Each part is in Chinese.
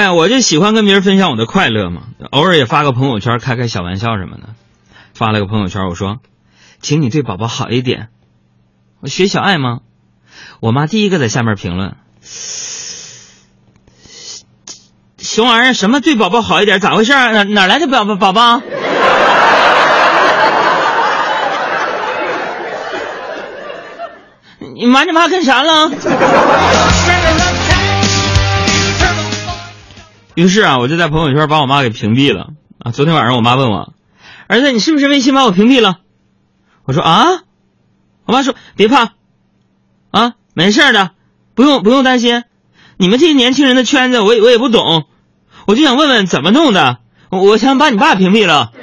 哎，我就喜欢跟别人分享我的快乐嘛，偶尔也发个朋友圈，开开小玩笑什么的。发了个朋友圈，我说，请你对宝宝好一点。我学小爱吗？我妈第一个在下面评论：“熊玩意儿，什么对宝宝好一点？咋回事？哪哪来的宝宝宝宝？” 你瞒着妈干啥了？于是啊，我就在朋友圈把我妈给屏蔽了啊。昨天晚上我妈问我：“儿子，你是不是微信把我屏蔽了？”我说：“啊。”我妈说：“别怕，啊，没事的，不用不用担心。你们这些年轻人的圈子，我也我也不懂，我就想问问怎么弄的。我想把你爸屏蔽了。”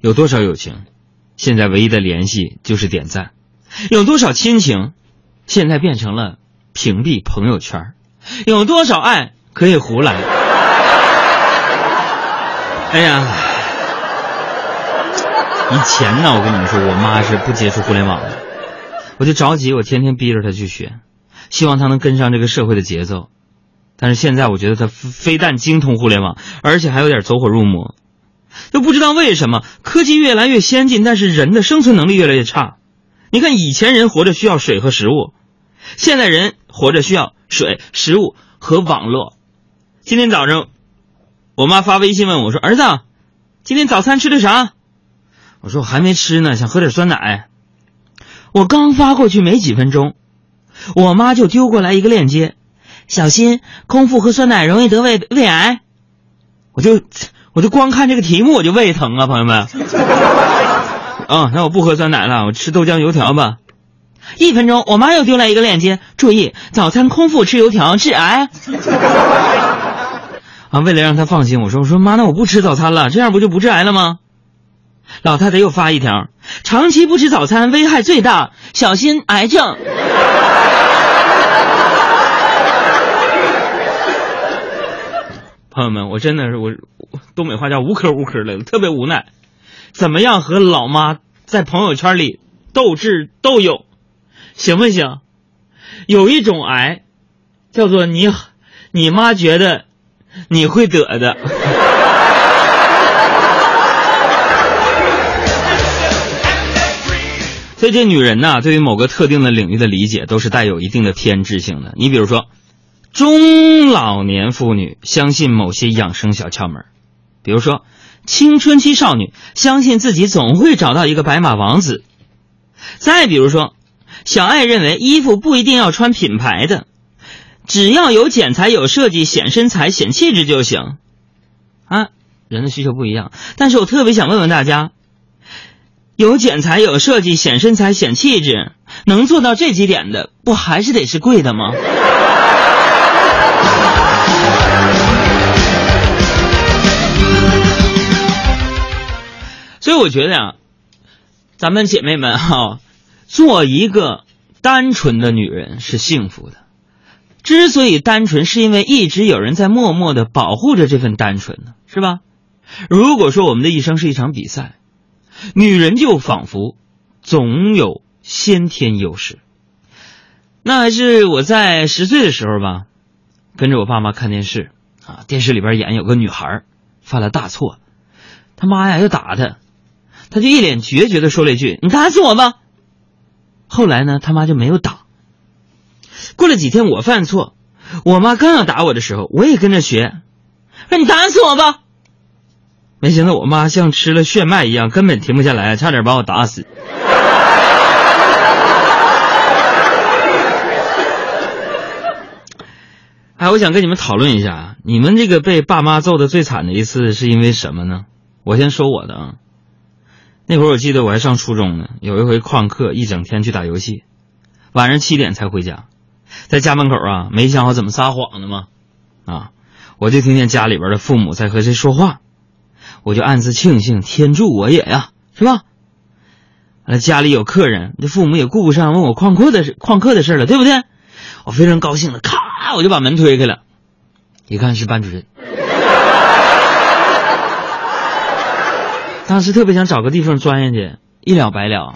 有多少友情，现在唯一的联系就是点赞；有多少亲情，现在变成了屏蔽朋友圈；有多少爱可以胡来？哎呀，以前呢，我跟你们说，我妈是不接触互联网的，我就着急，我天天逼着她去学，希望她能跟上这个社会的节奏。但是现在，我觉得她非但精通互联网，而且还有点走火入魔。都不知道为什么科技越来越先进，但是人的生存能力越来越差。你看以前人活着需要水和食物，现在人活着需要水、食物和网络。今天早上，我妈发微信问我说：“儿子，今天早餐吃的啥？”我说：“我还没吃呢，想喝点酸奶。”我刚发过去没几分钟，我妈就丢过来一个链接：“小心空腹喝酸奶容易得胃胃癌。”我就。我就光看这个题目我就胃疼啊，朋友们。嗯，那我不喝酸奶了，我吃豆浆油条吧。一分钟，我妈又丢来一个链接，注意早餐空腹吃油条致癌。啊，为了让她放心，我说我说妈，那我不吃早餐了，这样不就不致癌了吗？老太太又发一条，长期不吃早餐危害最大，小心癌症。朋友们，我真的是我，东北话叫无科无科的，特别无奈。怎么样和老妈在朋友圈里斗智斗勇，行不行？有一种癌，叫做你，你妈觉得你会得的。所以这女人呐，对于某个特定的领域的理解，都是带有一定的偏执性的。你比如说。中老年妇女相信某些养生小窍门，比如说，青春期少女相信自己总会找到一个白马王子；再比如说，小爱认为衣服不一定要穿品牌的，只要有剪裁、有设计、显身材、显气质就行。啊，人的需求不一样，但是我特别想问问大家：有剪裁、有设计、显身材、显气质，能做到这几点的，不还是得是贵的吗？我觉得呀，咱们姐妹们哈，做一个单纯的女人是幸福的。之所以单纯，是因为一直有人在默默的保护着这份单纯呢，是吧？如果说我们的一生是一场比赛，女人就仿佛总有先天优势。那还是我在十岁的时候吧。跟着我爸妈看电视，啊，电视里边演有个女孩犯了大错，他妈呀要打她，他就一脸决绝的说了一句：“你打死我吧。”后来呢，他妈就没有打。过了几天，我犯错，我妈刚要打我的时候，我也跟着学：“说你打死我吧。”没想到我妈像吃了炫迈一样，根本停不下来，差点把我打死。哎，我想跟你们讨论一下，你们这个被爸妈揍的最惨的一次是因为什么呢？我先说我的啊，那会儿我记得我还上初中呢，有一回旷课，一整天去打游戏，晚上七点才回家，在家门口啊，没想好怎么撒谎呢嘛，啊，我就听见家里边的父母在和谁说话，我就暗自庆幸天助我也呀，是吧？家里有客人，这父母也顾不上问我旷课的事，旷课的事了，对不对？我非常高兴的，咔。我就把门推开了，一看是班主任。当时特别想找个地方钻下去，一了百了。